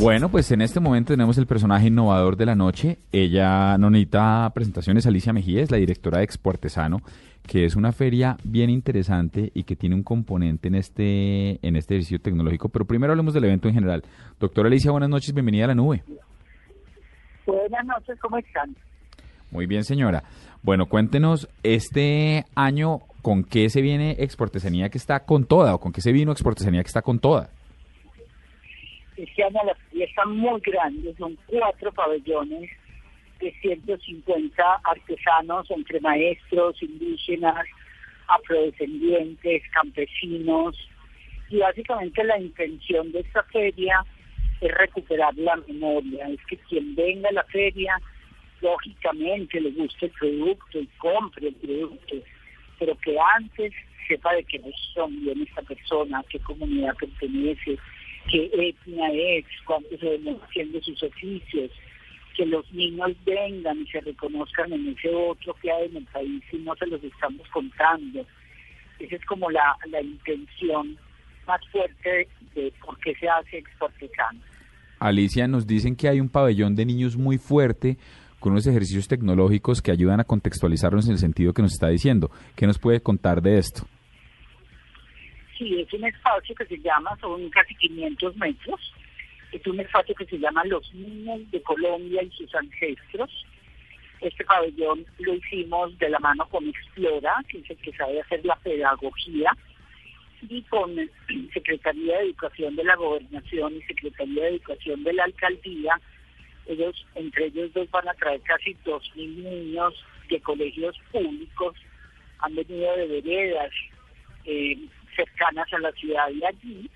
Bueno, pues en este momento tenemos el personaje innovador de la noche. Ella no necesita presentaciones. Alicia Mejía es la directora de Exportesano, que es una feria bien interesante y que tiene un componente en este, en este ejercicio tecnológico. Pero primero hablemos del evento en general. Doctora Alicia, buenas noches. Bienvenida a la nube. Buenas noches, ¿cómo están? Muy bien, señora. Bueno, cuéntenos este año con qué se viene Exportesanía que está con toda o con qué se vino Exportesanía que está con toda. Año la está muy grande, son cuatro pabellones de 150 artesanos entre maestros, indígenas, afrodescendientes, campesinos. Y básicamente la intención de esta feria es recuperar la memoria, es que quien venga a la feria, lógicamente le guste el producto y compre el producto, pero que antes sepa de qué son bien esta persona, qué comunidad pertenece, qué etnia es, cuánto se ven haciendo sus oficios, que los niños vengan y se reconozcan en ese otro que hay en el país y no se los estamos contando. Esa es como la, la intención más fuerte de por qué se hace exportesano. Alicia, nos dicen que hay un pabellón de niños muy fuerte con unos ejercicios tecnológicos que ayudan a contextualizarnos en el sentido que nos está diciendo. ¿Qué nos puede contar de esto? Sí, es un espacio que se llama, son casi 500 metros, es un espacio que se llama Los Niños de Colombia y sus Ancestros. Este pabellón lo hicimos de la mano con Explora, que es el que sabe hacer la pedagogía, y con Secretaría de Educación de la Gobernación y Secretaría de Educación de la Alcaldía. Ellos, entre ellos dos, van a traer casi 2.000 niños de colegios públicos, han venido de veredas eh, cercanas a la ciudad y allí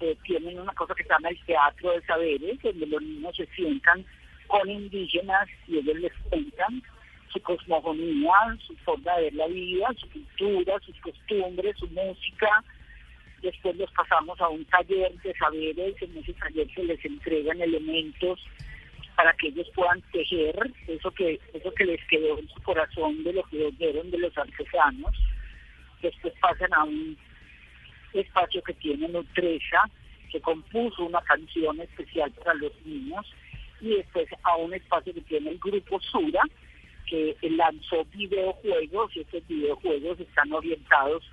eh, tienen una cosa que se llama el Teatro de Saberes, donde los niños se sientan con indígenas y ellos les cuentan su cosmogonía, su forma de ver la vida, su cultura, sus costumbres, su música. Después los pasamos a un taller de saberes, en ese taller se les entregan elementos para que ellos puedan tejer eso que eso que les quedó en su corazón de lo que oyeron de los artesanos. Después pasan a un espacio que tiene Nutresa, que compuso una canción especial para los niños, y después a un espacio que tiene el grupo Sura, que lanzó videojuegos, y estos videojuegos están orientados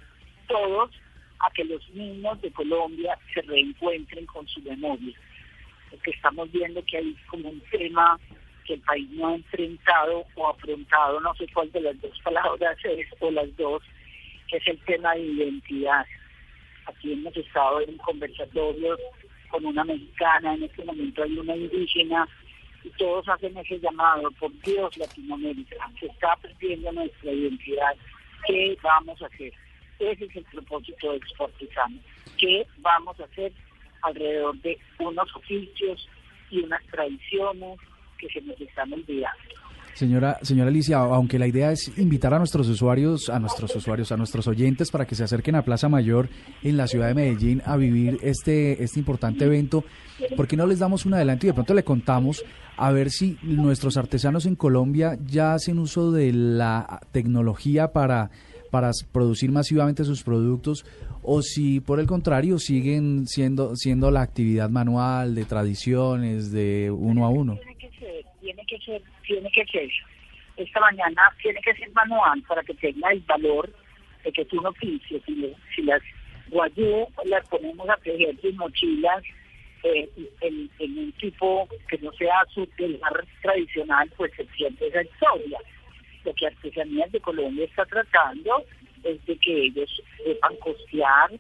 todos a que los niños de Colombia se reencuentren con su memoria. Porque estamos viendo que hay como un tema que el país no ha enfrentado o afrontado, no sé cuál de las dos palabras es, o las dos, que es el tema de identidad. Aquí hemos estado en conversatorios con una mexicana, en este momento hay una indígena, y todos hacen ese llamado, por Dios Latinoamérica, se está perdiendo nuestra identidad, ¿qué vamos a hacer? Ese es el propósito de Exportizano. ¿Qué vamos a hacer alrededor de unos oficios y unas tradiciones que se nos están olvidando? Señora, señora Alicia, aunque la idea es invitar a nuestros usuarios, a nuestros usuarios, a nuestros oyentes para que se acerquen a Plaza Mayor en la ciudad de Medellín a vivir este, este importante evento, ¿por qué no les damos un adelanto y de pronto le contamos a ver si nuestros artesanos en Colombia ya hacen uso de la tecnología para, para producir masivamente sus productos o si por el contrario siguen siendo, siendo la actividad manual de tradiciones de uno a uno? Tiene que ser, tiene que ser. Esta mañana tiene que ser manual para que tenga el valor de que es un oficio. Si, si las guayú las ponemos a tejer sus mochilas eh, en, un tipo que no sea su mar tradicional, pues se pierde esa historia. Lo que Artesanías de Colombia está tratando es de que ellos sepan costear,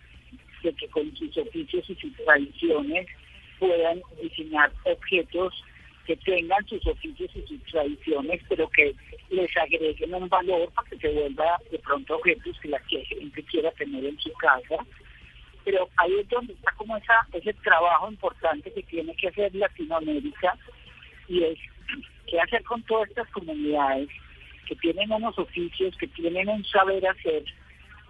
de que con sus oficios y sus tradiciones puedan diseñar objetos que tengan sus oficios y sus tradiciones, pero que les agreguen un valor para que se vuelva de pronto objetos que la gente quiera tener en su casa. pero ahí es donde está como esa, ese trabajo importante que tiene que hacer Latinoamérica y es qué hacer con todas estas comunidades que tienen unos oficios, que tienen un saber hacer,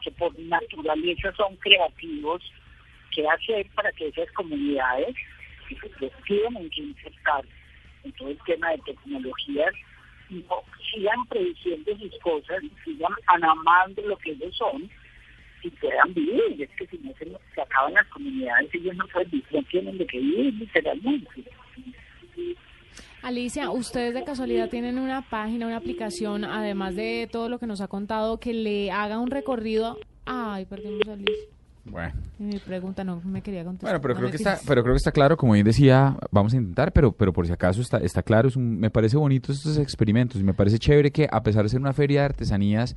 que por naturaleza son creativos, qué hacer para que esas comunidades que se tienen que insertar en todo el tema de tecnologías no sigan prediciendo sus cosas, sigan amando lo que ellos son y puedan vivir. Es que si no se, se acaban las comunidades, ellos no pueden vivir, no tienen de qué vivir literalmente. Alicia, ¿ustedes de casualidad tienen una página, una aplicación, además de todo lo que nos ha contado, que le haga un recorrido? Ay, perdimos a Alicia. Bueno. Mi pregunta no me quería contestar. Bueno, pero No creo que está, pero creo que está claro, como bien decía, vamos a intentar, pero, pero por si acaso está, está claro, es un- me parece bonito estos experimentos y me parece chévere que a pesar de ser una feria de artesanías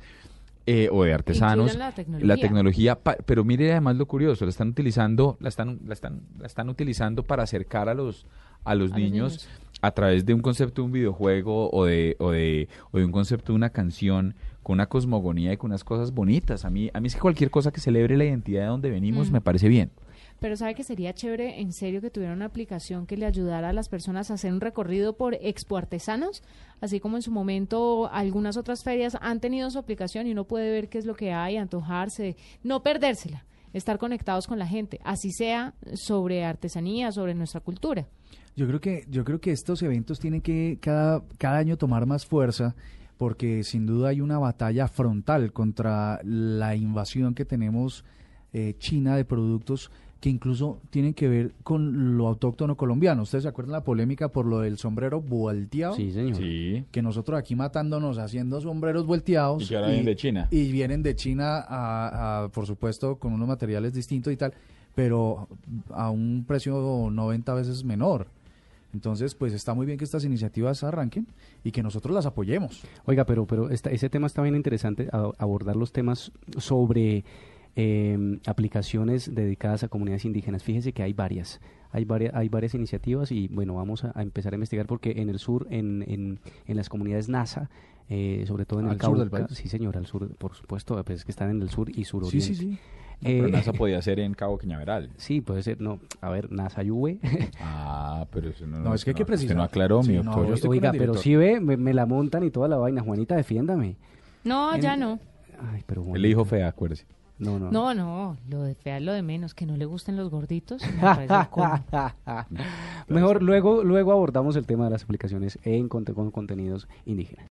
eh, o de artesanos, la tecnología. la tecnología, pa- pero mire además lo curioso, la están utilizando, la están, la están, la están utilizando para acercar a los a los, A los niños, niños. a través de un concepto de un videojuego o de, o de, o de un concepto de una canción con una cosmogonía y con unas cosas bonitas. A mí, a mí es que cualquier cosa que celebre la identidad de donde venimos Mm. me parece bien. Pero sabe que sería chévere, en serio, que tuviera una aplicación que le ayudara a las personas a hacer un recorrido por expo artesanos, así como en su momento algunas otras ferias han tenido su aplicación y uno puede ver qué es lo que hay, antojarse, no perdérsela, estar conectados con la gente, así sea sobre artesanía, sobre nuestra cultura. Yo creo que yo creo que estos eventos tienen que cada cada año tomar más fuerza porque sin duda hay una batalla frontal contra la invasión que tenemos eh, China de productos que incluso tienen que ver con lo autóctono colombiano. ¿Ustedes se acuerdan la polémica por lo del sombrero volteado? Sí, señor. Sí. Que nosotros aquí matándonos haciendo sombreros volteados. Y que ahora vienen de China. Y vienen de China, a, a, por supuesto, con unos materiales distintos y tal, pero a un precio 90 veces menor. Entonces, pues está muy bien que estas iniciativas arranquen y que nosotros las apoyemos. Oiga, pero, pero esta- ese tema está bien interesante, a- abordar los temas sobre eh, aplicaciones dedicadas a comunidades indígenas. Fíjese que hay varias, hay varias, hay varias iniciativas y bueno, vamos a, a empezar a investigar porque en el sur, en, en, en las comunidades NASA, eh, sobre todo en el sur del país. sí señor, al sur, por supuesto, pues es que están en el sur y Sí, suroriente. sí, sí. Pero Eh, NASA podía ser en Cabo Cañaveral. Sí, puede ser, no, a ver, NASA Yue. Ah, pero eso no, No, es que hay que usted precisar. no aclaró, Sí, mi no, doctor. yo estoy con Oiga, el pero si ve, me, me la montan y toda la vaina. Juanita, defiéndame. No, En- ya no. Ay, pero le dijo fea, acuérdese. No, no. No, no, lo de fea lo de menos, que no le gusten los gorditos. me. Mejor luego, luego abordamos el tema de las aplicaciones en conte- con contenidos indígenas.